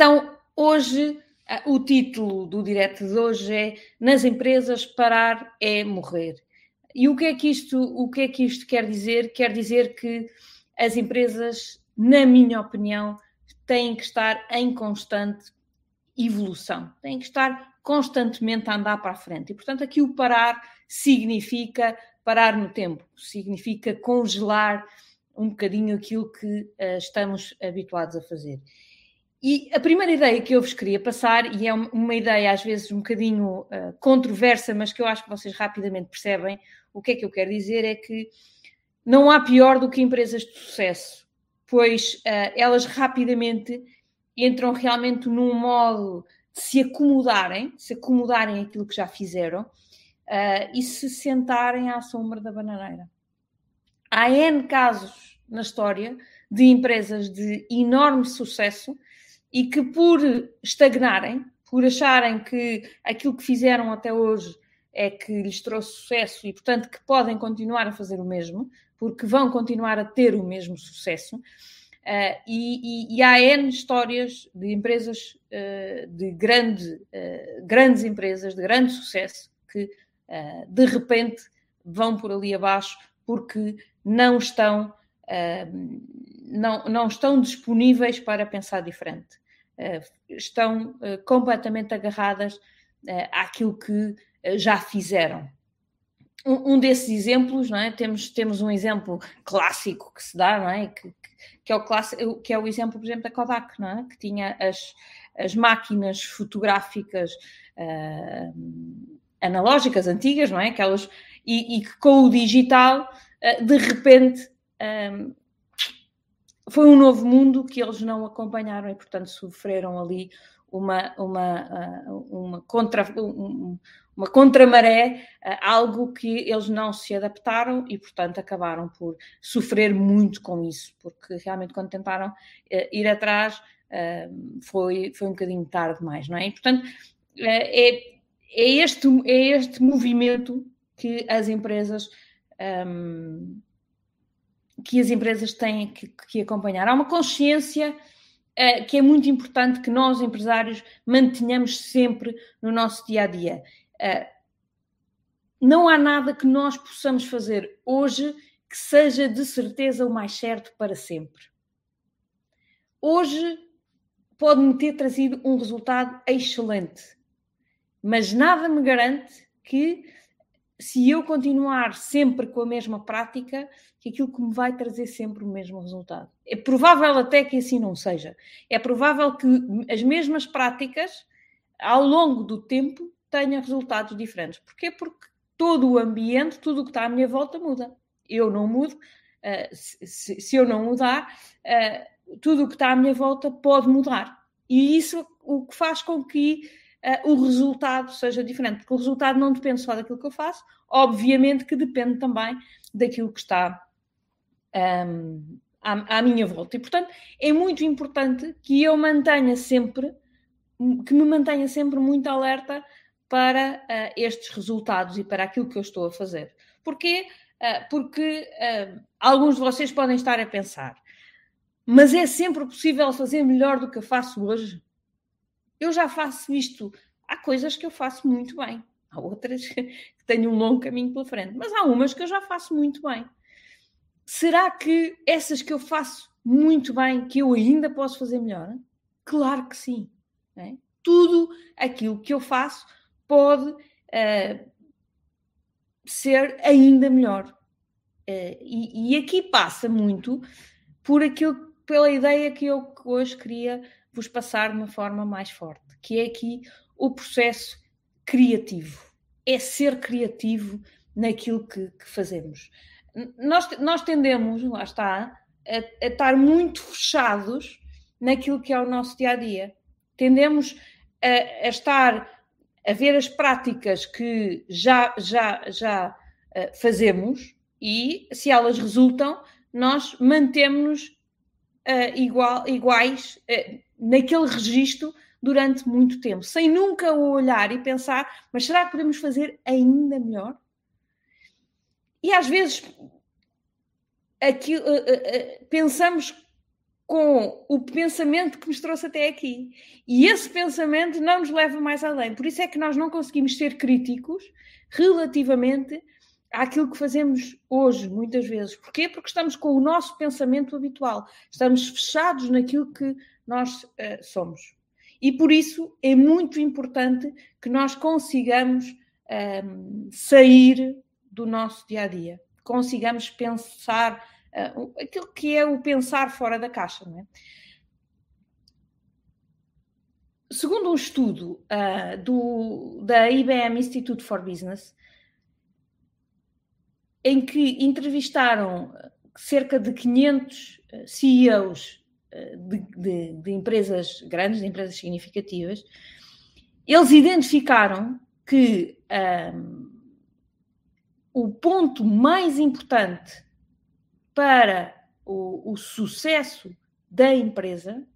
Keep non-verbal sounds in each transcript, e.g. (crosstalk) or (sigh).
Então, hoje, o título do direto de hoje é Nas empresas, parar é morrer. E o que é que isto, o que é que isto quer dizer? Quer dizer que as empresas, na minha opinião, têm que estar em constante evolução, têm que estar constantemente a andar para a frente. E, portanto, aqui o parar significa parar no tempo, significa congelar um bocadinho aquilo que uh, estamos habituados a fazer. E a primeira ideia que eu vos queria passar, e é uma ideia às vezes um bocadinho uh, controversa, mas que eu acho que vocês rapidamente percebem o que é que eu quero dizer, é que não há pior do que empresas de sucesso, pois uh, elas rapidamente entram realmente num modo de se acomodarem, se acomodarem aquilo que já fizeram uh, e se sentarem à sombra da bananeira. Há N casos na história de empresas de enorme sucesso e que, por estagnarem, por acharem que aquilo que fizeram até hoje é que lhes trouxe sucesso e, portanto, que podem continuar a fazer o mesmo, porque vão continuar a ter o mesmo sucesso. Uh, e, e, e, há N histórias de empresas, uh, de grande, uh, grandes empresas, de grande sucesso, que de repente vão por ali abaixo porque não estão, não, não estão disponíveis para pensar diferente. estão completamente agarradas àquilo que já fizeram um, um, desses exemplos, não é? Temos, temos um exemplo clássico que se dá, não é? Que, que, é o clássico, que é o exemplo, por exemplo, da Kodak, não é? Que tinha as, as máquinas fotográficas uh, analógicas, antigas, não é? Aquelas, e, e que com o digital, uh, de repente, foi um novo mundo que eles não acompanharam e, portanto, sofreram ali uma, uma, uma, contra, uma contramaré, eh, algo que eles não se adaptaram e, portanto, acabaram por sofrer muito com isso, porque realmente quando tentaram eh, ir atrás foi, foi um bocadinho tarde demais, não é? E, portanto, é, é, este, é este movimento que as empresas. Um, que as empresas têm que, que acompanhar. Há uma consciência uh, que é muito importante que nós, empresários, mantenhamos sempre no nosso dia a dia. Uh, não há nada que nós possamos fazer hoje que seja de certeza o mais certo para sempre. Hoje pode-me ter trazido um resultado excelente, mas nada me garante que, se eu continuar sempre com a mesma prática, que aquilo que me vai trazer sempre o mesmo resultado. É provável até que assim não seja. É provável que as mesmas práticas, ao longo do tempo, tenha resultados diferentes. Porquê? Porque todo o ambiente, tudo o que está à minha volta muda. Eu não mudo, uh, se, eu não mudar, uh, tudo o que está à minha volta pode mudar. E isso o que faz com que uh, o resultado seja diferente, porque o resultado não depende só daquilo que eu faço, obviamente que depende também daquilo que está um, à, à minha volta. E, portanto, é muito importante que eu mantenha sempre, que me mantenha sempre muito alerta para uh, estes resultados e para aquilo que eu estou a fazer. Porquê? Uh, porque uh, alguns de vocês podem estar a pensar, mas é sempre possível fazer melhor do que eu faço hoje? Eu já faço isto. Há coisas que eu faço muito bem, há outras (laughs) que tenho um longo caminho pela frente, mas há umas que eu já faço muito bem. Será que essas que eu faço muito bem, que eu ainda posso fazer melhor? Claro que sim. É? Tudo aquilo que eu faço pode uh, ser ainda melhor. Uh, e, e, aqui passa muito por aquilo, pela ideia que eu hoje queria vos passar de uma forma mais forte, que é aqui o processo criativo. É ser criativo naquilo que, que fazemos. Nós, nós tendemos, lá está, a, a estar muito fechados naquilo que é o nosso dia a dia. Tendemos a, a estar a ver as práticas que já, já, já uh, fazemos e, se elas resultam, nós mantemos-nos uh, igual, iguais uh, naquele registro durante muito tempo, sem nunca olhar e pensar, mas será que podemos fazer ainda melhor? E às vezes aqui, pensamos com o pensamento que nos trouxe até aqui. E esse pensamento não nos leva mais além. Por isso é que nós não conseguimos ser críticos relativamente àquilo que fazemos hoje, muitas vezes. Porquê? Porque estamos com o nosso pensamento habitual, estamos fechados naquilo que nós uh, somos. E por isso é muito importante que nós consigamos ehm, sair do nosso dia a dia, consigamos pensar uh, aquilo que é o pensar fora da caixa. Não é? Segundo um estudo uh, do, da IBM Institute for Business, em que entrevistaram cerca de 500 eh, CEOs de, de, de, empresas grandes, de empresas significativas, eles identificaram que um, o ponto mais importante para o, o sucesso da empresa,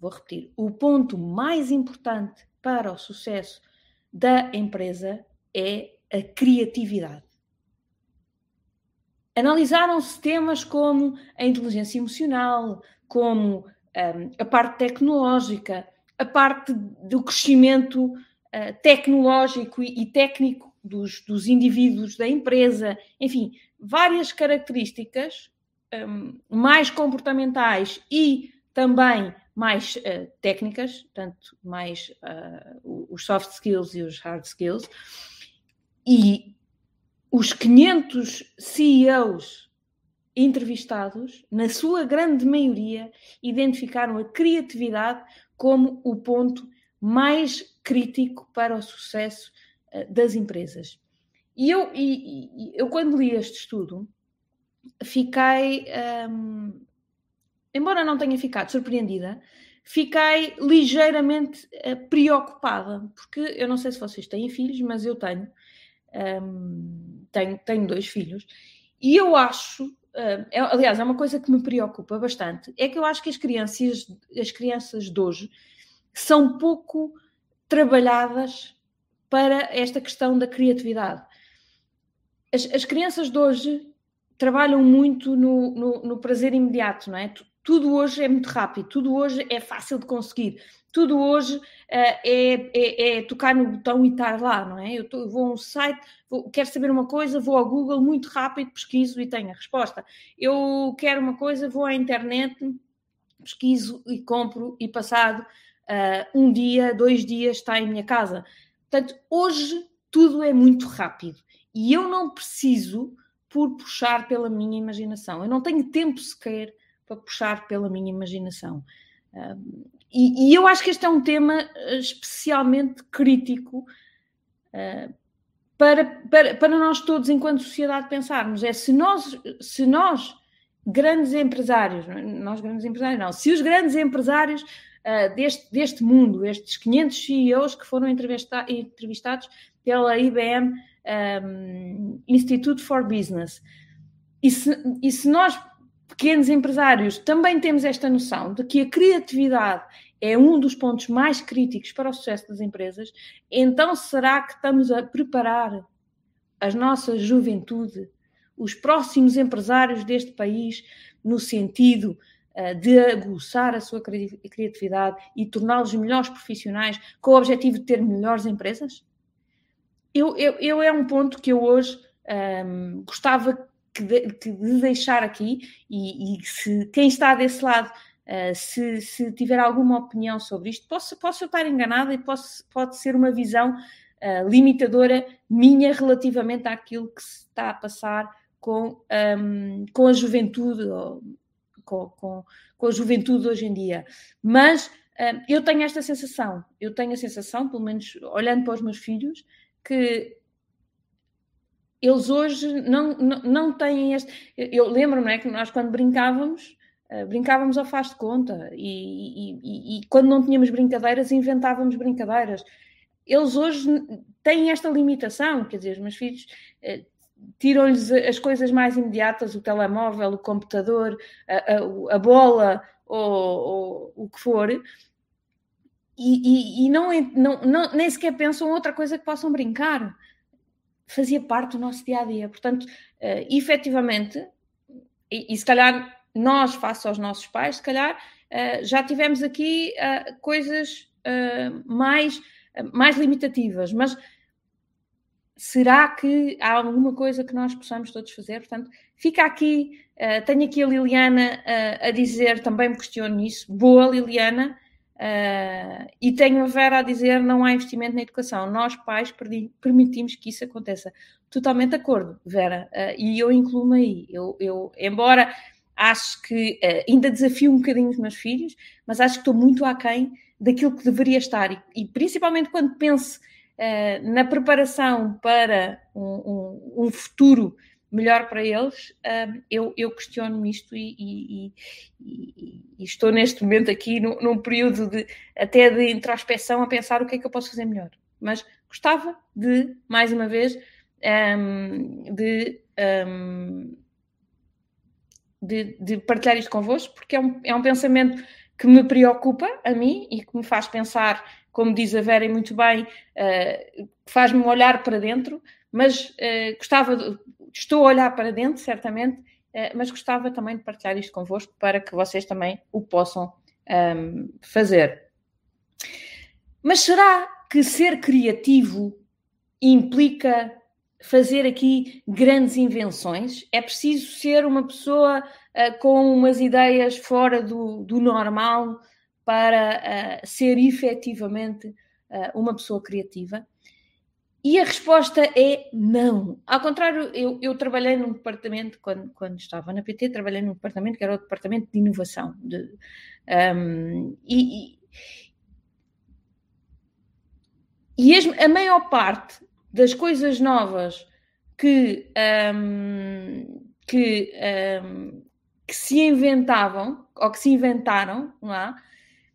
vou repetir, o ponto mais importante para o sucesso da empresa é a criatividade. Analisaram-se temas como a inteligência emocional, como um, a parte tecnológica, a parte do crescimento uh, tecnológico e, e técnico dos, dos, indivíduos da empresa, enfim, várias características um, mais comportamentais e também mais uh, técnicas, tanto mais uh, os soft skills e os hard skills, e os 500 CEOs entrevistados, na sua grande maioria, identificaram a criatividade como o ponto mais crítico para o sucesso uh, das empresas. E eu, e, eu, quando li este estudo, fiquei, um, embora não tenha ficado surpreendida, fiquei ligeiramente uh, preocupada, porque eu não sei se vocês têm filhos, mas eu tenho. Um, tenho, tenho dois filhos, e eu acho, uh, é, aliás, é uma coisa que me preocupa bastante, é que eu acho que as crianças, as crianças de hoje são pouco trabalhadas para esta questão da criatividade. As, as crianças de hoje trabalham muito no, no, no prazer imediato, não é? Tudo hoje é muito rápido, tudo hoje é fácil de conseguir, tudo hoje uh, é, é, é, tocar no botão e estar lá, não é? Eu, tô, eu vou a um site, vou, quero saber uma coisa, vou ao Google muito rápido, pesquiso e tenho a resposta. Eu quero uma coisa, vou à internet, pesquiso e compro e passado uh, um dia, dois dias está em minha casa. Portanto, hoje tudo é muito rápido e eu não preciso por puxar pela minha imaginação. Eu não tenho tempo sequer para puxar pela minha imaginação. e, e, eu acho que este é um tema eh, especialmente crítico uh, para, para, para nós todos, enquanto sociedade, pensarmos. É se nós, se nós grandes empresários, é? nós grandes empresários não, se os grandes empresários uh, deste, deste mundo, estes 500 CEOs que foram entrevista, entrevistados pela IBM um, Institute for Business, e se, e se nós pequenos empresários também temos esta noção de que a criatividade é um dos pontos mais críticos para o sucesso das empresas, então será que estamos a preparar a nossa juventude, os próximos empresários deste país, no sentido uh, de aguçar a sua criatividade e torná-los melhores profissionais com o objetivo de ter melhores empresas? Eu, eu, eu é um ponto que eu hoje um, gostava que de, de deixar aqui e, e, se quem está desse lado, uh, se, se, tiver alguma opinião sobre isto, posso, posso estar enganada e posso, pode ser uma visão uh, limitadora minha relativamente àquilo que se está a passar com, um, com a juventude, com, com, com, a juventude hoje em dia. Mas uh, eu tenho esta sensação, eu tenho a sensação, pelo menos olhando para os meus filhos, que eles hoje não, não, não têm este. Eu lembro-me é, que nós, quando brincávamos, uh, brincávamos ao faz de conta e, e, e, e, quando não tínhamos brincadeiras, inventávamos brincadeiras. Eles hoje têm esta limitação, quer dizer, os meus filhos. Uh, tiram-lhes as coisas mais imediatas, o telemóvel, o computador, a, a, a bola ou, ou, o que for, e não, não, não, nem sequer pensam outra coisa que possam brincar fazia parte do nosso dia a dia. Portanto, uh, efetivamente, e, e, se calhar nós, face aos nossos pais, se calhar já tivemos aqui coisas mais, mais limitativas, mas será que há alguma coisa que nós possamos todos fazer? Portanto, fica aqui, uh, tenho aqui a Liliana uh, a dizer, também me questiono nisso, boa Liliana, uh, e tenho a Vera a dizer, não há investimento na educação, nós pais permitimos que isso aconteça. Totalmente de acordo, Vera, e eu incluo-me aí, eu, eu, embora acho que ainda desafio um bocadinho os meus filhos, mas acho que estou muito aquém daquilo que deveria estar, e, e principalmente quando penso uh, na preparação para um, um, um, futuro melhor para eles, uh, eu, eu questiono isto e, e, e, e, estou neste momento aqui no, num período de, até de introspeção a pensar o que é que eu posso fazer melhor. Mas gostava de, mais uma vez, um, de, um, de, de, partilhar isto convosco, porque é um, é um pensamento que me preocupa a mim e que me faz pensar como diz a Vera muito bem, uh, faz-me olhar para dentro, mas uh, gostava, de, estou a olhar para dentro, certamente, uh, mas gostava também de partilhar isto convosco para que vocês também o possam um, ehm, fazer. Mas será que ser criativo implica fazer aqui grandes invenções? É preciso ser uma pessoa uh, com umas ideias fora do, do normal para uh, ser efetivamente uh, uma pessoa criativa? E a resposta é não. Ao contrário, eu, eu, trabalhei num departamento, quando, quando estava na PT, trabalhei num departamento que era o departamento de inovação. De, um, e, e, e a maior parte das coisas novas que, um, que, um, que se inventavam, ou que se inventaram, não é?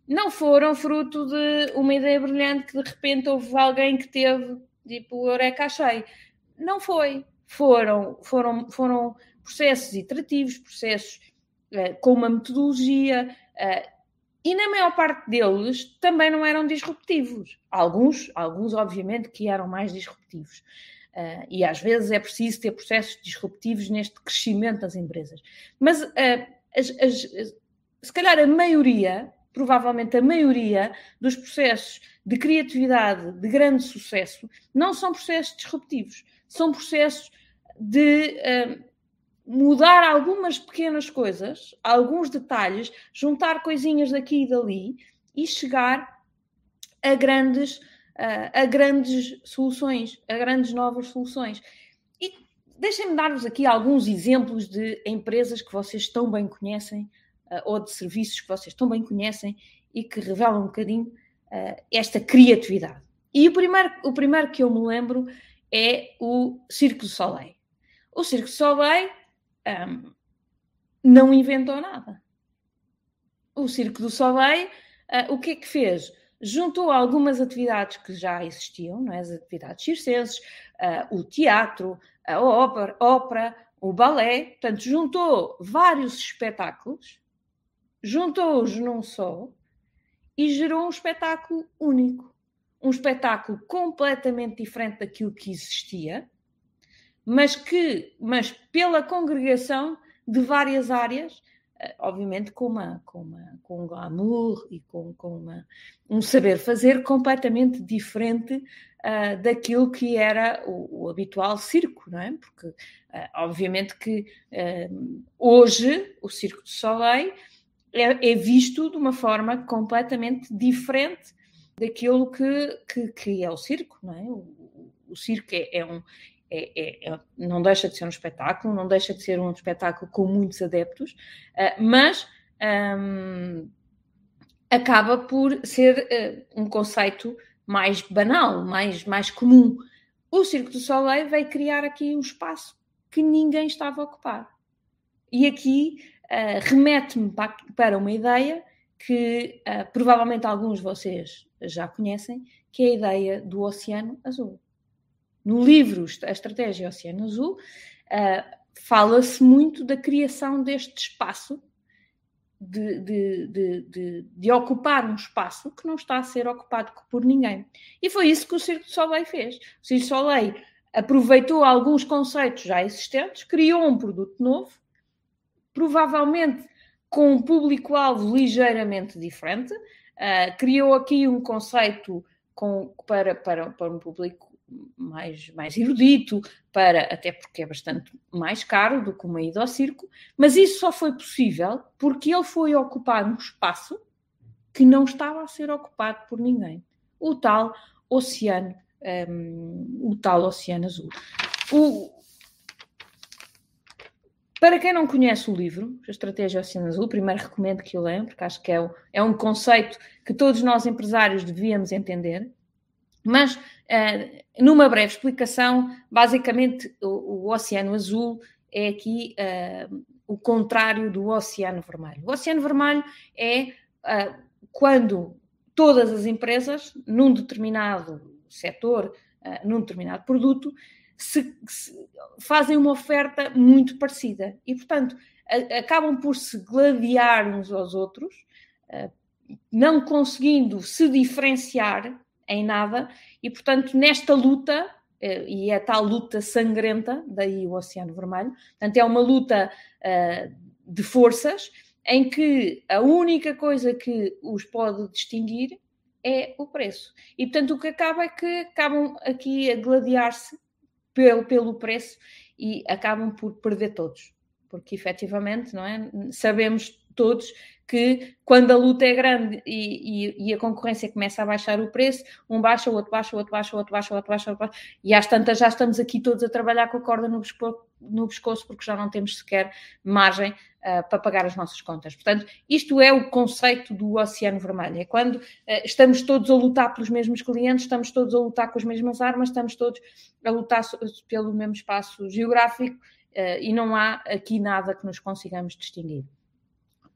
não foram fruto de uma ideia brilhante que de repente houve alguém que teve, tipo, Eureka achei. Não foi. Foram, foram, foram processos iterativos, processos uh, com uma metodologia, uh, e na maior parte deles também não eram disruptivos. Alguns, alguns obviamente, que eram mais disruptivos. Uh, e às vezes é preciso ter processos disruptivos neste crescimento das empresas. Mas as, as, se calhar a maioria provavelmente a maioria dos processos de criatividade de grande sucesso não são processos disruptivos, são processos de uh, mudar algumas pequenas coisas, alguns detalhes, juntar coisinhas daqui e dali e chegar a grandes, uh, a grandes soluções, a grandes novas soluções. E deixem-me dar-vos aqui alguns exemplos de empresas que vocês tão bem conhecem ou de serviços que vocês tão bem conhecem e que revelam um bocadinho uh, esta criatividade. E o primeiro, o primeiro que eu me lembro é o Circo do Soleil. O Circo do Soleil um, não inventou nada. O Circo do Soleil, uh, o que é que fez? Juntou algumas atividades que já existiam, não é? as atividades circenses, uh, o teatro, a ópera, ópera, o balé, portanto, juntou vários espetáculos juntou-os num só e gerou um espetáculo único. Um espetáculo completamente diferente daquilo que existia, mas que, mas pela congregação de várias áreas, eh, obviamente com, uma, com, uma, com um glamour e com, com uma, um saber fazer completamente diferente uh, daquilo que era o, o, habitual circo, não é? Porque, uh, obviamente, que uh, hoje o Circo de Soleil é, é, visto de uma forma completamente diferente daquilo que, que, que é o circo, não é? O, o circo é, é um. É, é, é, não deixa de ser um espetáculo, não deixa de ser um espetáculo com muitos adeptos, uh, mas um, acaba por ser uh, um conceito mais banal, mais, mais comum. O Circo do Soleil veio criar aqui um espaço que ninguém estava a ocupar. E aqui uh, remete-me para, para, uma ideia que uh, provavelmente alguns de vocês já conhecem, que é a ideia do Oceano Azul. No livro A Estratégia Oceano Azul, uh, fala-se muito da criação deste espaço, de, de, de, de, ocupar um espaço que não está a ser ocupado por ninguém. E foi isso que o Circo de Soleil fez. O Circo de Soleil aproveitou alguns conceitos já existentes, criou um produto novo provavelmente com um público-alvo ligeiramente diferente. Uh, criou aqui um conceito com, para, para, para um público mais, mais erudito, para, até porque é bastante mais caro do que uma ida ao circo, mas isso só foi possível porque ele foi ocupar um espaço que não estava a ser ocupado por ninguém. O tal oceano, um, o tal oceano azul. O, para quem não conhece o livro, a Estratégia Oceano Azul, primeiro recomendo que o leiam, porque acho que é, um, é um conceito que todos nós empresários devíamos entender. Mas, uh, numa breve explicação, basicamente o, o Oceano Azul é aqui uh, o contrário do Oceano Vermelho. O Oceano Vermelho é uh, quando todas as empresas, num determinado setor, num determinado produto, se, se fazem uma oferta muito parecida e, portanto, a, acabam por se gladiar uns aos outros, uh, não conseguindo se diferenciar em nada, e, portanto, nesta luta, uh, e é tal luta sangrenta, daí o Oceano Vermelho, portanto, é uma luta uh, de forças em que a única coisa que os pode distinguir é o preço. E, portanto, o que acaba é que acabam aqui a gladiar-se pelo, pelo preço e acabam por perder todos. Porque efetivamente, não é? Sabemos todos que quando a luta é grande e, e, e, a concorrência começa a baixar o preço, um baixa, o outro baixa, o outro baixa, o outro baixa, o outro baixa, o outro baixa, e às tantas já estamos aqui todos a trabalhar com a corda no no pescoço porque já não temos sequer margem uh, para pagar as nossas contas. Portanto, isto é o conceito do Oceano Vermelho. É quando uh, estamos todos a lutar pelos mesmos clientes, estamos todos a lutar com as mesmas armas, estamos todos a lutar pelo mesmo espaço geográfico uh, e não há aqui nada que nos consigamos distinguir.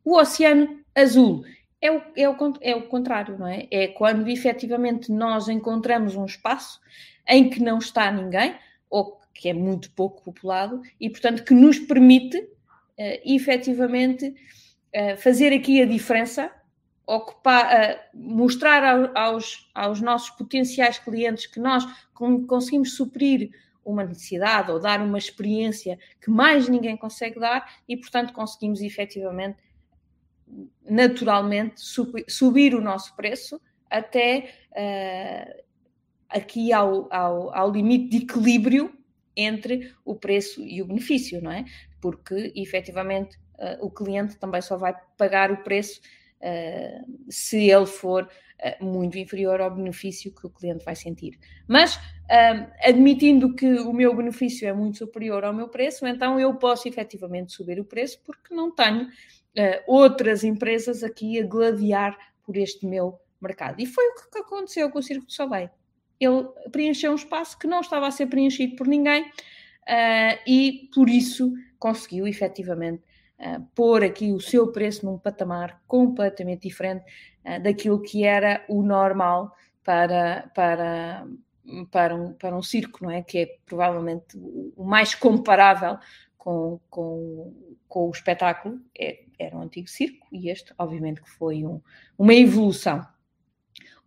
O Oceano Azul é o, é, o, é o contrário, não é? É quando efetivamente nós encontramos um espaço em que não está ninguém, ou que é muito pouco populado, e portanto que nos permite uh, efetivamente uh, fazer aqui a diferença, ocupar, uh, mostrar ao, aos, aos nossos potenciais clientes que nós conseguimos suprir uma necessidade ou dar uma experiência que mais ninguém consegue dar e, portanto, conseguimos efetivamente, naturalmente, subir, o nosso preço até uh, aqui ao, ao, ao limite de equilíbrio entre o preço e o benefício, não é? Porque efetivamente uh, o cliente também só vai pagar o preço uh, se ele for uh, muito inferior ao benefício que o cliente vai sentir. Mas admitindo que o meu benefício é muito superior ao meu preço, então eu posso efetivamente subir o preço porque não tenho outras empresas aqui a gladiar por este meu mercado. E foi o que aconteceu com o Circo de Soleil ele preencheu um espaço que não estava a ser preenchido por ninguém uh, e por isso conseguiu efetivamente uh, pôr aqui o seu preço num patamar completamente diferente uh, daquilo que era o normal para, para, para, um, para um circo, não é? Que é provavelmente o mais comparável com, com, com o espetáculo, é, era um antigo circo e este, obviamente, que foi um, uma evolução.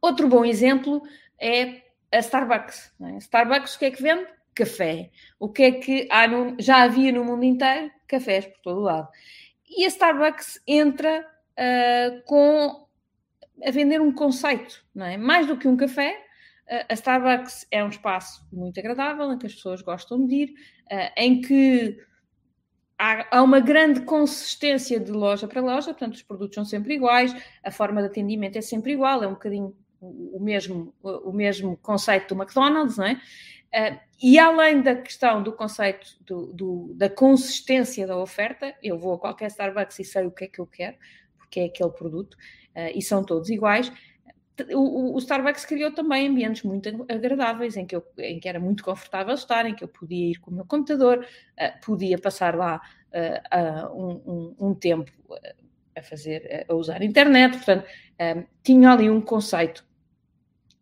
Outro bom exemplo é a Starbucks. É? Starbucks o que é que vende? Café. O que é que há no, já havia no mundo inteiro? Cafés por todo lado. E a Starbucks entra uh, com a vender um conceito, não é? Mais do que um café, uh, a Starbucks é um espaço muito agradável, em que as pessoas gostam de ir, uh, em que há, há, uma grande consistência de loja para loja, portanto, os produtos são sempre iguais, a forma de atendimento é sempre igual, é um bocadinho o mesmo, o mesmo conceito do McDonald's, não é? Uh, e além da questão do conceito do, do, da consistência da oferta, eu vou a qualquer Starbucks e sei o que é que eu quero, porque é aquele produto, uh, e são todos iguais. O, o, Starbucks criou também ambientes muito agradáveis, em que, eu, em que era muito confortável estar, em que eu podia ir com o meu computador, uh, podia passar lá um, um, um, tempo a fazer, a usar a internet, portanto, tinha ali um conceito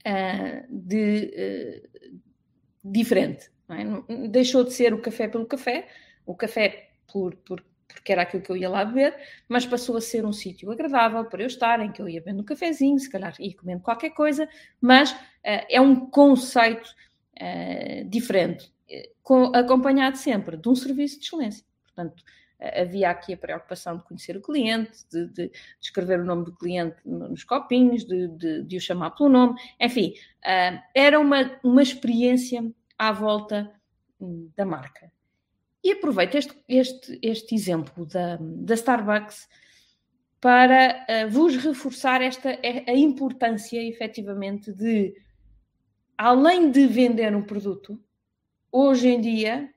uh, de, uh, diferente. É? Deixou de ser o café pelo café, o café por, por, porque era aquilo que eu ia lá beber, mas passou a ser um sítio agradável para eu estar, em que eu ia bebendo um cafezinho, se calhar ia comendo qualquer coisa, mas uh, é um conceito diferente, com, acompanhado sempre de um serviço de excelência. Portanto, havia aqui a preocupação de conhecer o cliente, de, de, de escrever o nome do cliente nos copinhos, de, de, o chamar pelo nome, enfim, uh, era uma, uma experiência à volta hum, da marca. E aproveito este, este, este exemplo da, da Starbucks para uh, vos reforçar esta, a importância, efetivamente, de, além de vender um produto, hoje em dia,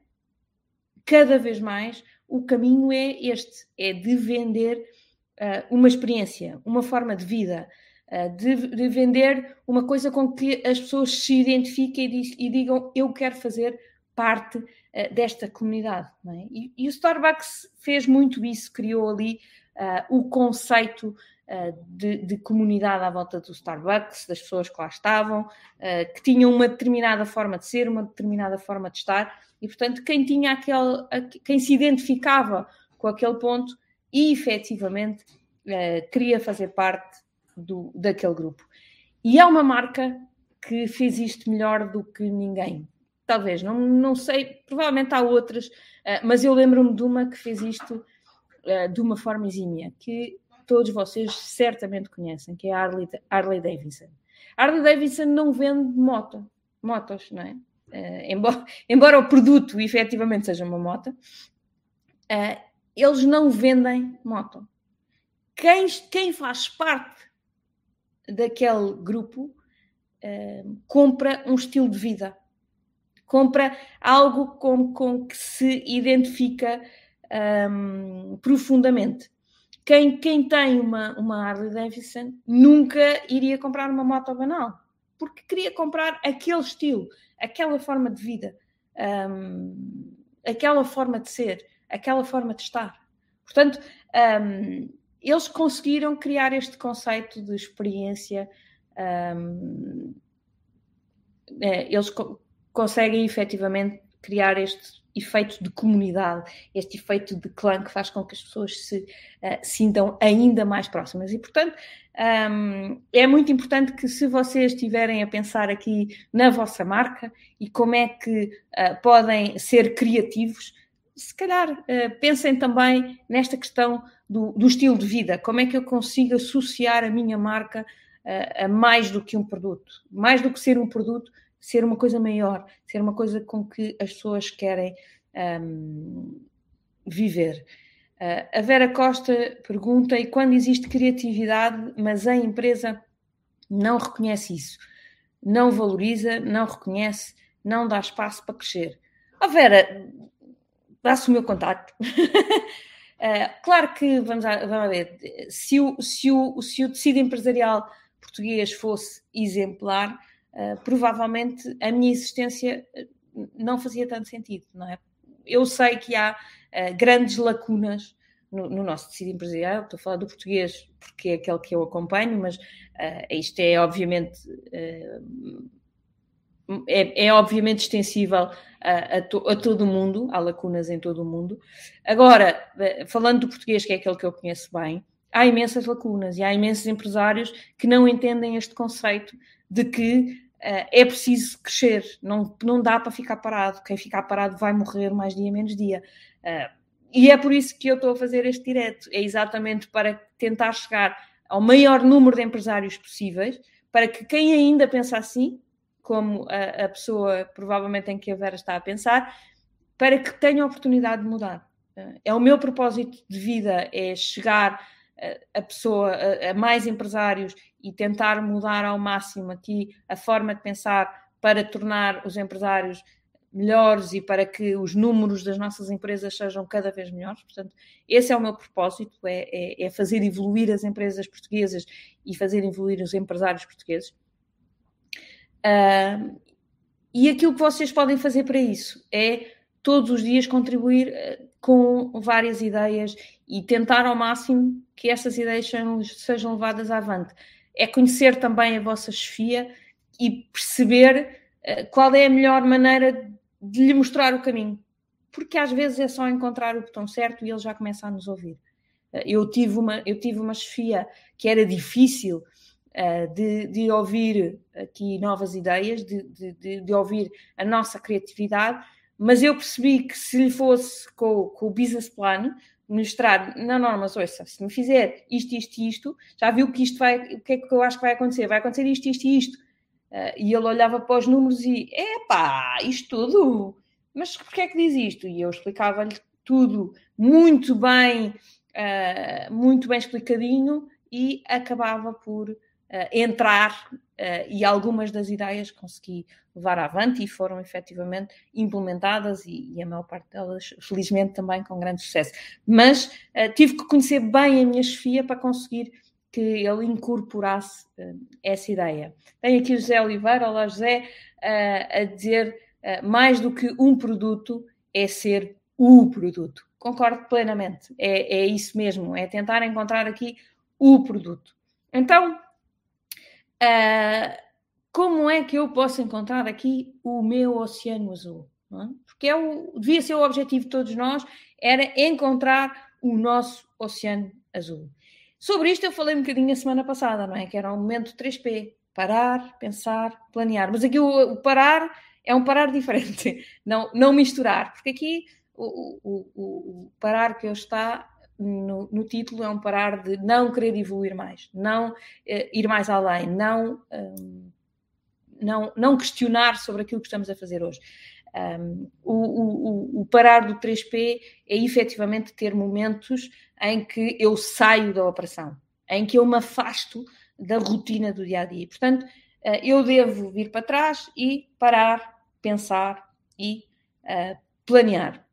cada vez mais, o caminho é este: é de vender uh, uma experiência, uma forma de vida, uh, de, de, vender uma coisa com que as pessoas se identifiquem e, diz, e digam eu quero fazer parte uh, desta comunidade. É? E, e, o Starbucks fez muito isso, criou ali o conceito de, de, comunidade à volta do Starbucks, das pessoas que lá estavam, que tinham uma determinada forma de ser, uma determinada forma de estar e, portanto, quem tinha aquele, quem se identificava com aquele ponto e efetivamente uh, queria fazer parte do, daquele grupo. E há uma marca que fez isto melhor do que ninguém. Talvez, não, não sei, provavelmente há outras, uh, mas eu lembro-me de uma que fez isto uh, de uma forma exímia, que todos vocês certamente conhecem, que é a Harley, Harley Davidson. Harley Davidson não vende moto, motos, não é? uh, embora, (laughs) embora o produto efetivamente seja uma moto, eles não vendem moto. Quem, quem faz parte daquele grupo compra um estilo de vida, compra algo com, com que se identifica um, profundamente. Quem, quem tem uma, uma Harley Davidson nunca iria comprar uma moto banal, porque queria comprar aquele estilo, aquela forma de vida, um, aquela forma de ser, aquela forma de estar. Portanto, um, eles conseguiram criar este conceito de experiência. Um, é, eles conseguem efetivamente criar este efeito de comunidade, este efeito de clã que faz com que as pessoas se uh, sintam ainda mais próximas. E, portanto, um, é muito importante que, se vocês estiverem a pensar aqui na vossa marca e como é que uh, podem ser criativos, se calhar uh, pensem também nesta questão do, do, estilo de vida. Como é que eu consigo associar a minha marca a mais do que um produto? Mais do que ser um produto, ser uma coisa maior, ser uma coisa com que as pessoas querem um, viver. Uh, a Vera Costa pergunta: e quando existe criatividade, mas a empresa não reconhece isso, não valoriza, não reconhece, não dá espaço para crescer? A oh, Vera, dá-se o meu contacto. uh, (laughs) claro que, vamos, a, vamos ver, se o, se, o, se o tecido empresarial português fosse exemplar, uh, provavelmente a minha existência não fazia tanto sentido, não é? Eu sei que há uh, grandes lacunas no, no, nosso tecido empresarial, estou a falar do português porque é aquele que eu acompanho, mas uh, isto é obviamente é, é, obviamente extensível a, a, to, a, todo o mundo, há lacunas em todo o mundo. Agora, falando do português, que é aquele que eu conheço bem, há imensas lacunas e há imensos empresários que não entendem este conceito de que é preciso crescer, não, não dá para ficar parado. Quem ficar parado vai morrer mais dia menos dia. Uh, e é por isso que eu estou a fazer este direto. É exatamente para tentar chegar ao maior número de empresários possíveis, para que quem ainda pensa assim, como a, a pessoa provavelmente em que a Vera está a pensar, para que tenha a oportunidade de mudar. Uh, é o meu propósito de vida, é chegar a pessoa, a, a mais empresários e tentar mudar ao máximo aqui a forma de pensar para tornar os empresários melhores e para que os números das nossas empresas sejam cada vez melhores. Portanto, esse é o meu propósito, é, é, é fazer evoluir as empresas portuguesas e fazer evoluir os empresários portugueses. Uh, e aquilo que vocês podem fazer para isso é todos os dias contribuir uh, com várias ideias e tentar ao máximo que essas ideias sejam, sejam levadas avante. É conhecer também a vossa chefia e perceber uh, qual é a melhor maneira de lhe mostrar o caminho. Porque às vezes é só encontrar o botão certo e ele já começa a nos ouvir. Uh, eu tive uma, eu tive uma chefia que era difícil uh, de, de, ouvir aqui novas ideias, de, de, de, ouvir a nossa criatividade, mas eu percebi que se lhe fosse com, com o business plan, mostrar, não, não, mas ouça, se me fizer isto, isto e isto, já viu que isto vai, o que é que eu acho que vai acontecer? Vai acontecer isto, isto e isto. Uh, e ele olhava para os números e, epá, isto tudo, mas porquê é que diz isto? E eu explicava-lhe tudo muito bem, uh, muito bem explicadinho e acabava por uh, entrar e algumas das ideias consegui levar avante e foram efetivamente implementadas e, e, a maior parte delas, felizmente, também com grande sucesso. Mas uh, tive que conhecer bem a minha chefia para conseguir que ele incorporasse uh, essa ideia. Tenho aqui o José Oliveira, olá José, uh, a dizer mais do que um produto é ser o produto. Concordo plenamente, é, é isso mesmo, é tentar encontrar aqui o produto. Então, uh, como é que eu posso encontrar aqui o meu oceano azul? É? Porque é o, devia ser o objetivo de todos nós, era encontrar o nosso oceano azul. Sobre isto eu falei um bocadinho a semana passada, não é? Que era um momento 3P, parar, pensar, planear. Mas aqui o, o parar é um parar (laughs) diferente, não, não misturar, porque aqui o, o, o parar que eu está no, no, título é um parar de não querer evoluir mais, não eh, ir mais além, não um, não, não questionar sobre aquilo que estamos a fazer hoje. Um, o, o, o, parar do 3P é efetivamente ter momentos em que eu saio da operação, em que eu me afasto da rotina do dia a dia. Portanto, uh, eu devo vir para trás e parar, pensar e uh, planear.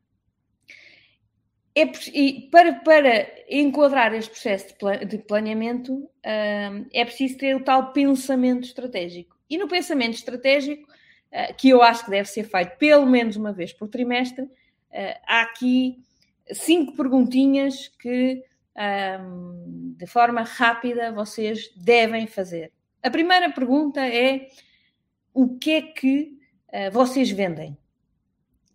É, e para, para enquadrar este processo de, planeamento, uh, é preciso ter o tal pensamento estratégico. E no pensamento estratégico, eh, que eu acho que deve ser feito pelo menos uma vez por trimestre, eh, há aqui cinco perguntinhas que, de forma rápida, vocês devem fazer. A primeira pergunta é: o que é que eh, vocês vendem?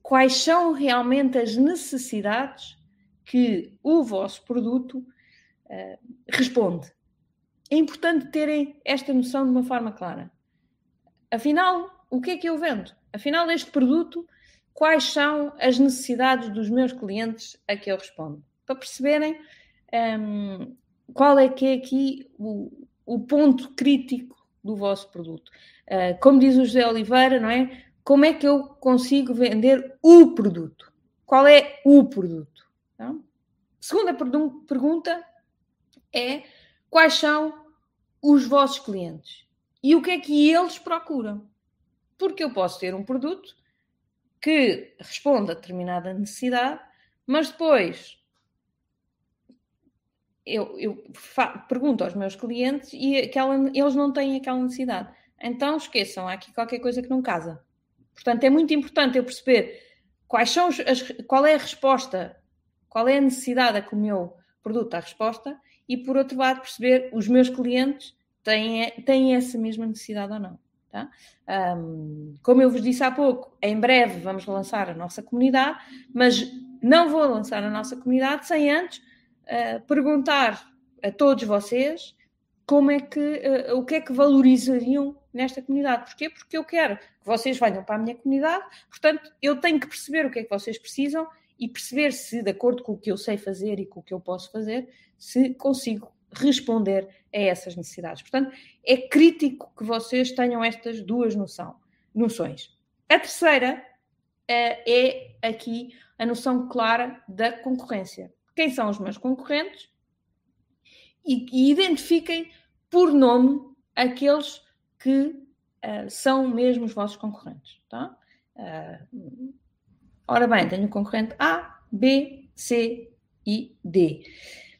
Quais são realmente as necessidades que o vosso produto responde? É importante terem esta noção de uma forma clara afinal, o que é que eu vendo? Afinal, este produto, quais são as necessidades dos meus clientes a que eu respondo? Para perceberem um, qual é que é aqui o, o ponto crítico do vosso produto. Uh, como diz o José Oliveira, não é? Como é que eu consigo vender o produto? Qual é o produto? Então, segunda pergunta é quais são os vossos clientes? E o que é que eles procuram? Porque eu posso ter um produto que responda a determinada necessidade, mas depois eu, eu pergunto aos meus clientes e aquela, eles não têm aquela necessidade. Então esqueçam, há aqui qualquer coisa que não casa. Portanto, é muito importante eu perceber quais são as, qual é a resposta, qual é a necessidade a que o meu produto dá resposta, e por outro lado, perceber os meus clientes têm, têm essa mesma necessidade ou não. Tá? Um, como eu vos disse há pouco, em breve vamos lançar a nossa comunidade, mas não vou lançar a nossa comunidade sem antes uh, perguntar a todos vocês como é que, uh, o que é que valorizariam nesta comunidade. Porquê? Porque eu quero que vocês venham para a minha comunidade, portanto, eu tenho que perceber o que é que vocês precisam e perceber se, de acordo com o que eu sei fazer e com o que eu posso fazer, se consigo responder a essas necessidades. Portanto, é crítico que vocês tenham estas duas noção, noções. A terceira uh, é aqui a noção clara da concorrência. Quem são os meus concorrentes? E, e identifiquem por nome aqueles que uh, são mesmo os vossos concorrentes. Tá? Uh, ora bem, tenho concorrente A, B, C e D.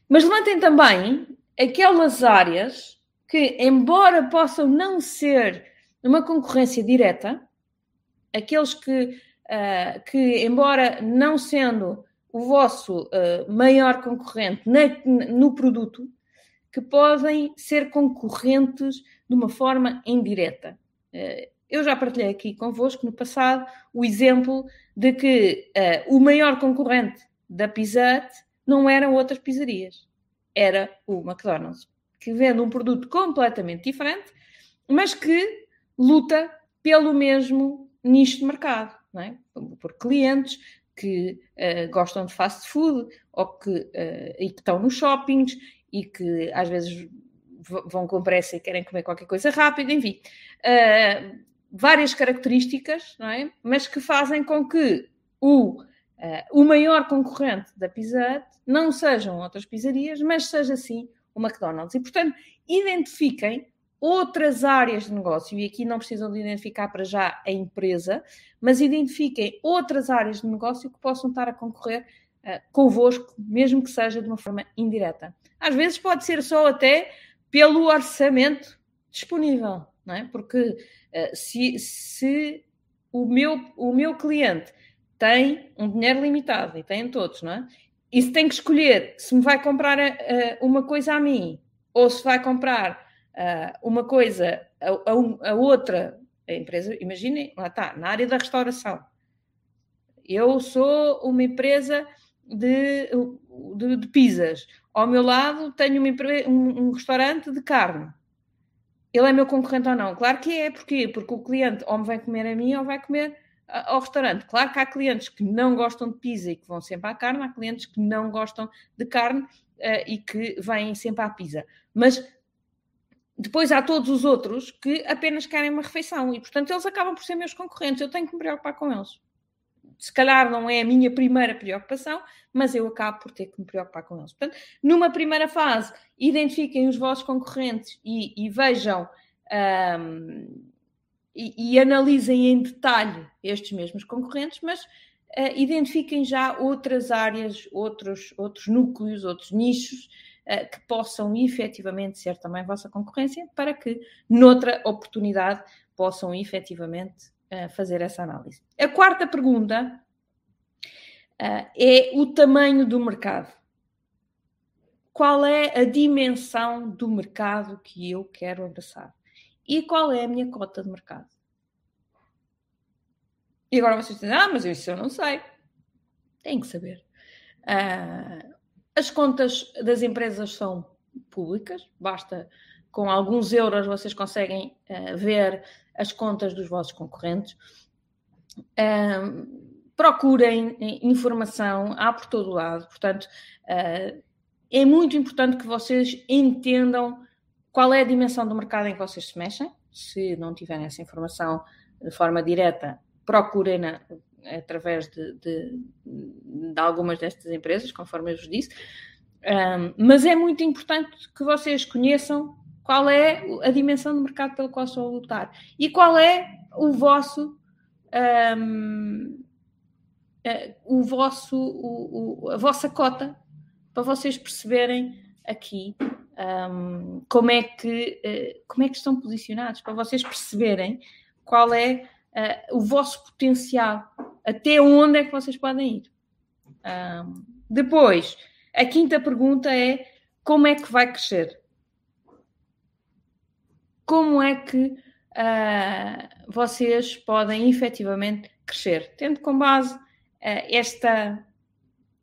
Mas levantem também aquelas áreas que, embora possam não ser uma concorrência direta, aqueles que, uh, que embora não sendo o vosso uh, maior concorrente na, no produto, que podem ser concorrentes de uma forma indireta. Uh, eu já partilhei aqui convosco no passado o exemplo de que o maior concorrente da Pizza Hut não eram outras pizzarias era o McDonald's, que vende um produto completamente diferente, mas que luta pelo mesmo nicho de mercado. é? por clientes que uh, gostam de fast food ou que, uh, e que estão nos shoppings e que às vezes vão com pressa e querem comer qualquer coisa rápida, enfim. Uh, várias características, não é? Mas que fazem com que o, o maior concorrente da Pizza Hut não sejam outras pizzarias, mas seja sim o McDonald's. E, portanto, identifiquem outras áreas de negócio, e aqui não precisam de identificar para já a empresa, mas identifiquem outras áreas de negócio que possam estar a concorrer uh, convosco, mesmo que seja de uma forma indireta. Às vezes pode ser só até pelo orçamento disponível, não é? Porque uh, se, se o, meu, o meu cliente tem um dinheiro limitado, e tem todos, não é? E se tem que escolher se me vai comprar uh, uma coisa a mim ou se vai comprar uh, uma coisa, a, a, a, outra a empresa, imaginem, lá está, na área da restauração. Eu sou uma empresa de, de, de pizzas. Ao meu lado tenho um, um, restaurante de carne. Ele é meu concorrente ou não? Claro que é. Porquê? Porque o cliente ou me vai comer a mim ou vai comer ao restaurante. Claro que há clientes que não gostam de pizza e que vão sempre à carne, há clientes que não gostam de carne uh, e que vêm sempre à pizza. Mas depois há todos os outros que apenas querem uma refeição e, portanto, eles acabam por ser meus concorrentes. Eu tenho que me preocupar com eles. Se calhar não é a minha primeira preocupação, mas eu acabo por ter que me preocupar com eles. Portanto, numa primeira fase, identifiquem os vossos concorrentes e, e vejam um, e, e, analisem em detalhe estes mesmos concorrentes, mas uh, identifiquem já outras áreas, outros, outros núcleos, outros nichos eh, que possam efetivamente ser também vossa concorrência, para que, noutra oportunidade, possam efetivamente fazer essa análise. A quarta pergunta eh, é o tamanho do mercado. Qual é a dimensão do mercado que eu quero abraçar? E qual é a minha cota de mercado? E agora vocês dizem, ah, mas isso eu não sei. Tem que saber. Uh, as contas das empresas são públicas, basta com alguns euros vocês conseguem uh, ver as contas dos vossos concorrentes. Procurem informação, há por todo lado, portanto, uh, é muito importante que vocês entendam qual é a dimensão do mercado em que vocês se mexem. Se não tiverem essa informação de forma direta, procurem-na através de, de, de, algumas destas empresas, conforme eu vos disse. Um, mas é muito importante que vocês conheçam qual é a dimensão do mercado pelo qual estão a lutar e qual é o vosso um, eh, o vosso o, o, a vossa cota para vocês perceberem aqui um, como é que uh, como é que estão posicionados para vocês perceberem qual é uh, o vosso potencial até onde é que vocês podem ir. Um, depois, a quinta pergunta é: como é que vai crescer? Como é que uh, vocês podem efetivamente crescer? Tendo como base uh, esta,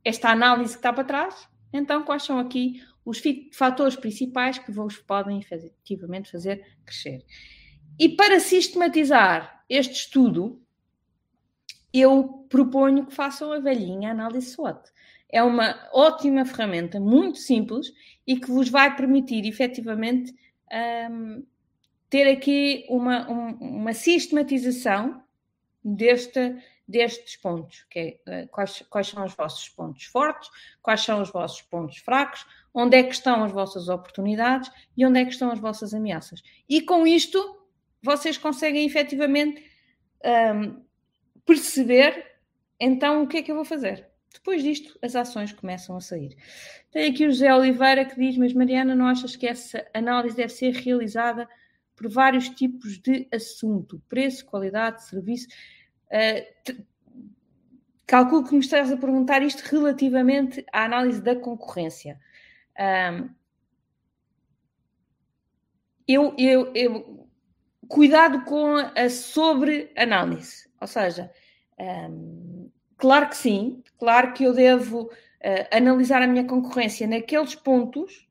esta análise que está para trás, então quais são aqui os fatores principais que vos podem efetivamente fazer crescer? E para sistematizar este estudo, eu proponho que façam a velhinha análise SWOT. É uma ótima ferramenta, muito simples e que vos vai permitir efetivamente um, ter aqui uma, um, uma sistematização deste, destes pontos, que é, uh, quais, quais são os vossos pontos fortes, quais são os vossos pontos fracos, onde é que estão as vossas oportunidades e onde é que estão as vossas ameaças. E com isto, vocês conseguem efetivamente um, perceber então o que é que eu vou fazer. Depois disto, as ações começam a sair. Tem aqui o José Oliveira que diz: Mas Mariana, não achas que essa análise deve ser realizada por vários tipos de assunto? Preço, qualidade, serviço. Uh, calculo que me estás a perguntar isto relativamente à análise da concorrência. Um, eu, eu, eu, cuidado com a sobre-análise. Ou seja, um, claro que sim, claro que eu devo uh, analisar a minha concorrência naqueles pontos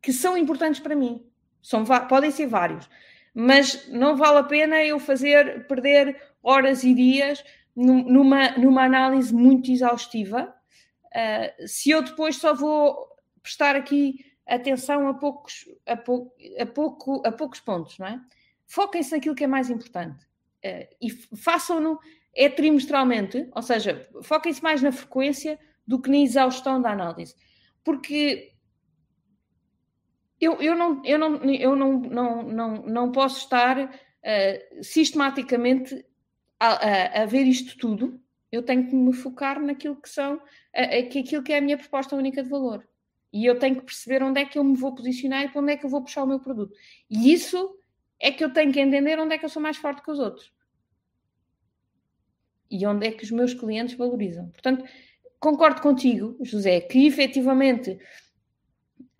que são importantes para mim. São, podem ser vários, mas não vale a pena eu fazer perder horas e dias numa, numa análise muito exaustiva. Uh, se eu depois só vou prestar aqui atenção a poucos, a, pou, a, pouco, a poucos pontos, não é? Foquem-se naquilo que é mais importante uh, e façam-no é trimestralmente, ou seja, foquem-se mais na frequência do que na exaustão da análise. Porque eu, eu, não, eu, não, eu não, não, não, não posso estar uh, sistematicamente a, a, a, ver isto tudo. Eu tenho que me focar naquilo que são, aquilo que é a minha proposta única de valor. E eu tenho que perceber onde é que eu me vou posicionar e para onde é que eu vou puxar o meu produto. E isso é que eu tenho que entender onde é que eu sou mais forte que os outros. E onde é que os meus clientes valorizam. Portanto, concordo contigo, José, que efetivamente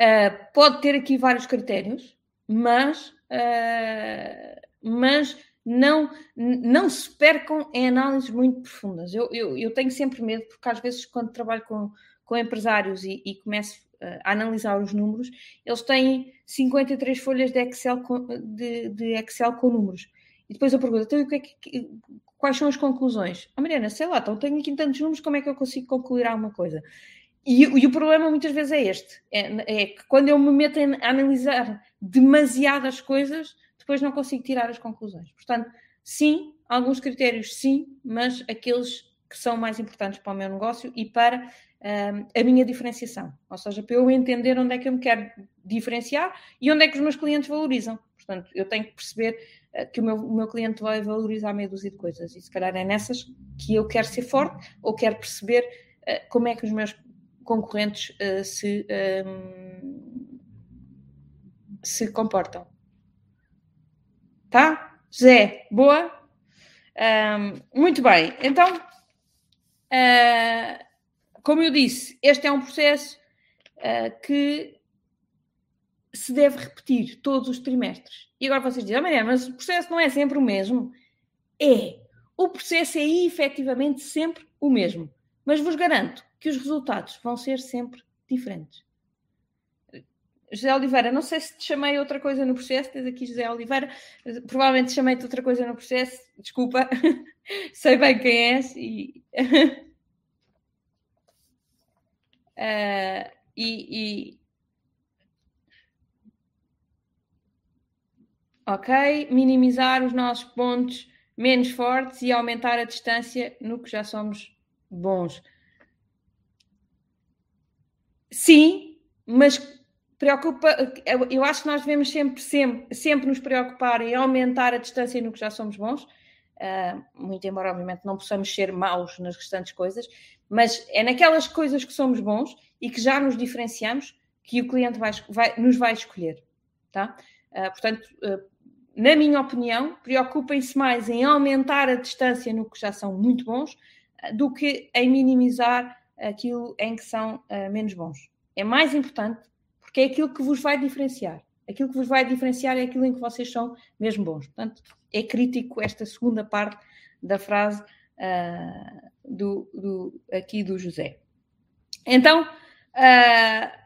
uh, pode ter aqui vários critérios, mas, uh, mas não, não se percam em análises muito profundas. Eu, eu, eu, tenho sempre medo, porque às vezes, quando trabalho com, com empresários e, e começo uh, a analisar os números, eles têm 53 folhas de Excel com, de, de Excel com números. E depois eu pergunto, então, que é que, Quais são as conclusões? Ah, Mariana, sei lá, então tenho aqui tantos números, como é que eu consigo concluir alguma coisa? E, e o problema muitas vezes é este: é, é, que quando eu me meto a analisar demasiadas coisas, depois não consigo tirar as conclusões. Portanto, sim, alguns critérios sim, mas aqueles que são mais importantes para o meu negócio e para um, a minha diferenciação. Ou seja, para eu entender onde é que eu me quero diferenciar e onde é que os meus clientes valorizam. Portanto, eu tenho que perceber uh, que o meu, o meu cliente vai valorizar meia dúzia de coisas e se calhar é nessas que eu quero ser forte ou quero perceber uh, como é que os meus concorrentes uh, se, um, se comportam. Tá? Zé, boa? Um, muito bem, então, como eu disse, este é um processo que se deve repetir todos os trimestres. E agora vocês dizem, oh, mas o processo não é sempre o mesmo? É. O processo é efetivamente sempre o mesmo. Mas vos garanto que os resultados vão ser sempre diferentes. José Oliveira, não sei se te chamei outra coisa no processo, tens aqui José Oliveira, provavelmente chamei-te outra coisa no processo, desculpa, (laughs) sei bem quem és e. uh, (laughs) e, e, ok? Minimizar os nossos pontos menos fortes e aumentar a distância no que já somos bons. Sim, mas preocupa, eu acho que nós devemos sempre, sempre, sempre nos preocupar em aumentar a distância no que já somos bons, uh, muito embora, obviamente, não possamos ser maus nas restantes coisas, mas é naquelas coisas que somos bons e que já nos diferenciamos que o cliente vai, vai, nos vai escolher, tá? Uh, portanto, uh, na minha opinião, preocupem-se mais em aumentar a distância no que já são muito bons do que em minimizar aquilo em que são uh, menos bons. É mais importante porque é aquilo que vos vai diferenciar. Aquilo que vos vai diferenciar é aquilo em que vocês são mesmo bons. Portanto, é crítico esta segunda parte da frase uh, do, do, aqui do José. Então, uh,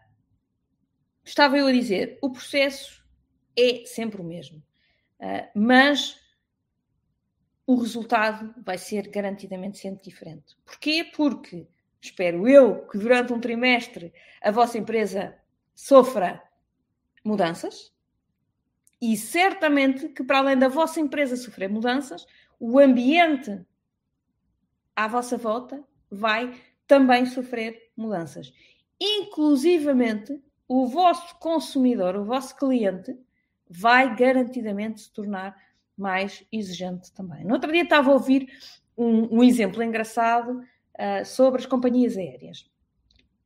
estava eu a dizer, o processo é sempre o mesmo. Mas o resultado vai ser garantidamente sempre diferente. Porquê? Porque espero eu que durante um trimestre a vossa empresa sofra mudanças e certamente que para além da vossa empresa sofrer mudanças, o ambiente à vossa volta vai também sofrer mudanças. Inclusivamente o vosso consumidor, o vosso cliente, vai garantidamente se tornar mais exigente também. No outro dia estava a ouvir um, um exemplo engraçado uh, sobre as companhias aéreas.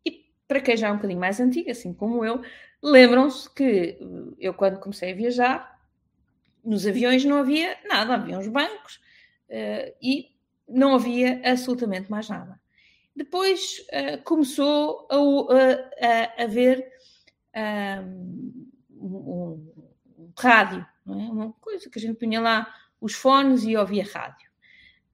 E para quem já é um bocadinho mais antigo, assim como eu, lembram-se que eu, quando comecei a viajar, nos aviões não havia nada, havia uns bancos uh, e não havia absolutamente mais nada. Depois uh, começou a, a, a haver um, um, rádio, não é? uma coisa que a gente punha lá os fones e ouvia rádio.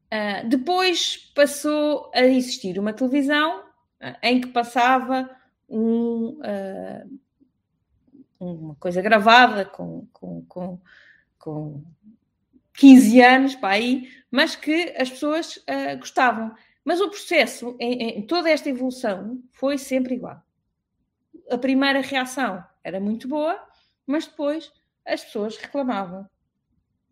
Uh, depois passou a existir uma televisão uh, em que passava um, uh, uma coisa gravada com, com, com, com, 15 anos para aí, mas que as pessoas gostavam. Mas o processo, em, em, toda esta evolução, foi sempre igual. A primeira reação era muito boa, mas depois as pessoas reclamavam.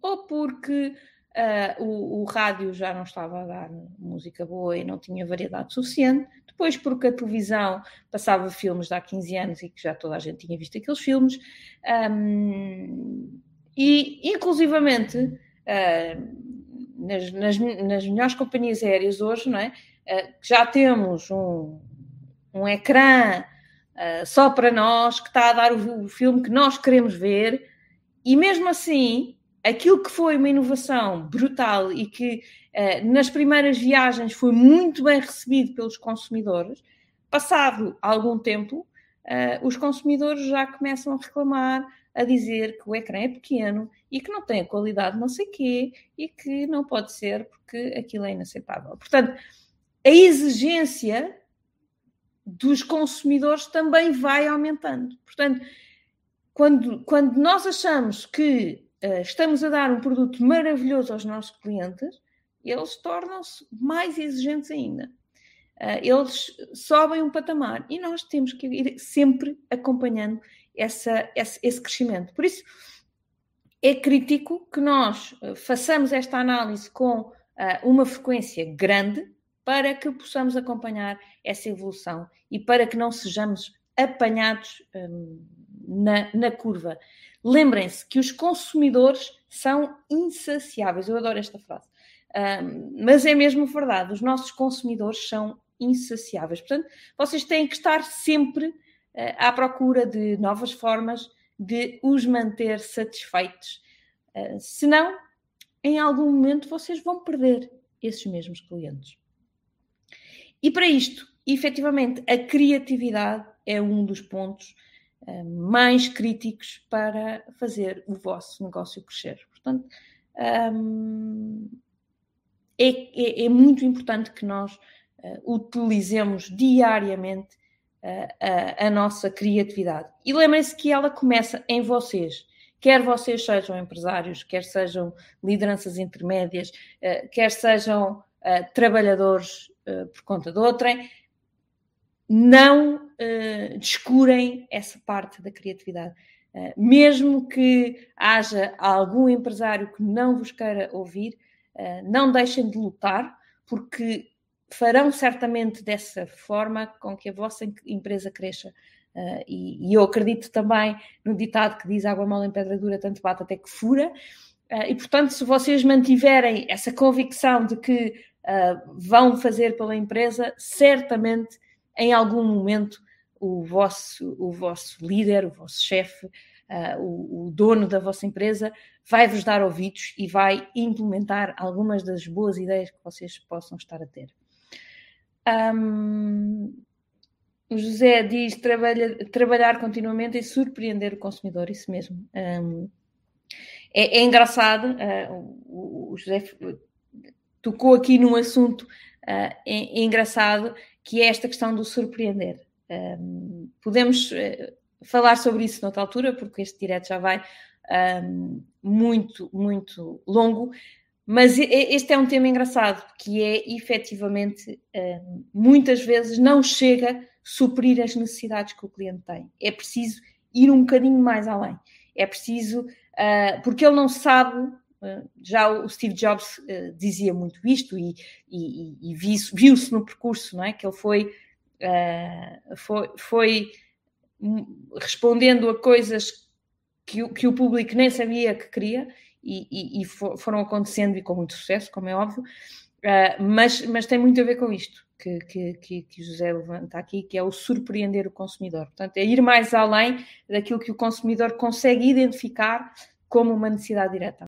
Ou porque uh, o, o, rádio já não estava a dar música boa e não tinha variedade suficiente, depois porque a televisão passava filmes de há 15 anos e que já toda a gente tinha visto aqueles filmes, um, e inclusivamente uh, nas, nas, nas, melhores companhias aéreas hoje, não é? Uh, já temos um, um ecrã só para nós que está a dar o, o, filme que nós queremos ver, e mesmo assim, aquilo que foi uma inovação brutal e que uh, nas primeiras viagens foi muito bem recebido pelos consumidores, passado algum tempo, os consumidores já começam a reclamar a dizer que o ecrã é pequeno e que não tem a qualidade não sei quê e que não pode ser porque aquilo é inaceitável. Portanto, a exigência dos consumidores também vai aumentando. Portanto, quando, quando nós achamos que uh, estamos a dar um produto maravilhoso aos nossos clientes, eles tornam-se mais exigentes ainda. Uh, eles sobem um patamar e nós temos que ir sempre acompanhando essa, esse, esse crescimento. Por isso, é crítico que nós eh, façamos esta análise com uh, uma frequência grande para que possamos acompanhar essa evolução e para que não sejamos apanhados um, na, na, curva. Lembrem-se que os consumidores são insaciáveis. Eu adoro esta frase. Um, mas é mesmo verdade, os nossos consumidores são insaciáveis. Portanto, vocês têm que estar sempre uh, à procura de novas formas de os manter satisfeitos. Uh, senão, em algum momento, vocês vão perder esses mesmos clientes. E para isto, efetivamente, a criatividade é um dos pontos mais críticos para fazer o vosso negócio crescer. Portanto, um, é, é, é, muito importante que nós uh, utilizemos diariamente a, a, nossa criatividade. E lembrem-se que ela começa em vocês. Quer vocês sejam empresários, quer sejam lideranças intermédias, quer sejam trabalhadores por conta de outrem, não descurem essa parte da criatividade. mesmo que haja algum empresário que não vos queira ouvir, não deixem de lutar, porque farão certamente dessa forma com que a vossa empresa cresça. Uh, e, e, eu acredito também no ditado que diz água mole em pedra dura, tanto bate até que fura. Uh, e portanto, se vocês mantiverem essa convicção de que uh, vão fazer pela empresa, certamente em algum momento o vosso, o vosso líder, o vosso chefe, o, o dono da vossa empresa vai-vos dar ouvidos e vai implementar algumas das boas ideias que vocês possam estar a ter. Um, o José diz trabalha, trabalhar continuamente e surpreender o consumidor, isso mesmo. Um, é, é, engraçado, uh, o, o, José tocou aqui num assunto uh, é, é, engraçado que é esta questão do surpreender. Um, podemos uh, falar sobre isso noutra altura, porque este direto já vai um, muito, muito longo, mas este é um tema engraçado, que é efetivamente, eh, muitas vezes não chega a suprir as necessidades que o cliente tem. É preciso ir um bocadinho mais além. É preciso, eh, porque ele não sabe, eh, já o Steve Jobs dizia muito isto e, e, e viu-se no percurso, não é? Que ele foi, foi, foi respondendo a coisas que, que o público nem sabia que queria e, e, e foram acontecendo e com muito sucesso, como é óbvio, uh, mas, mas tem muito a ver com isto que, que, que, que o José levanta aqui, que é o surpreender o consumidor. Portanto, é ir mais além daquilo que o consumidor consegue identificar como uma necessidade direta.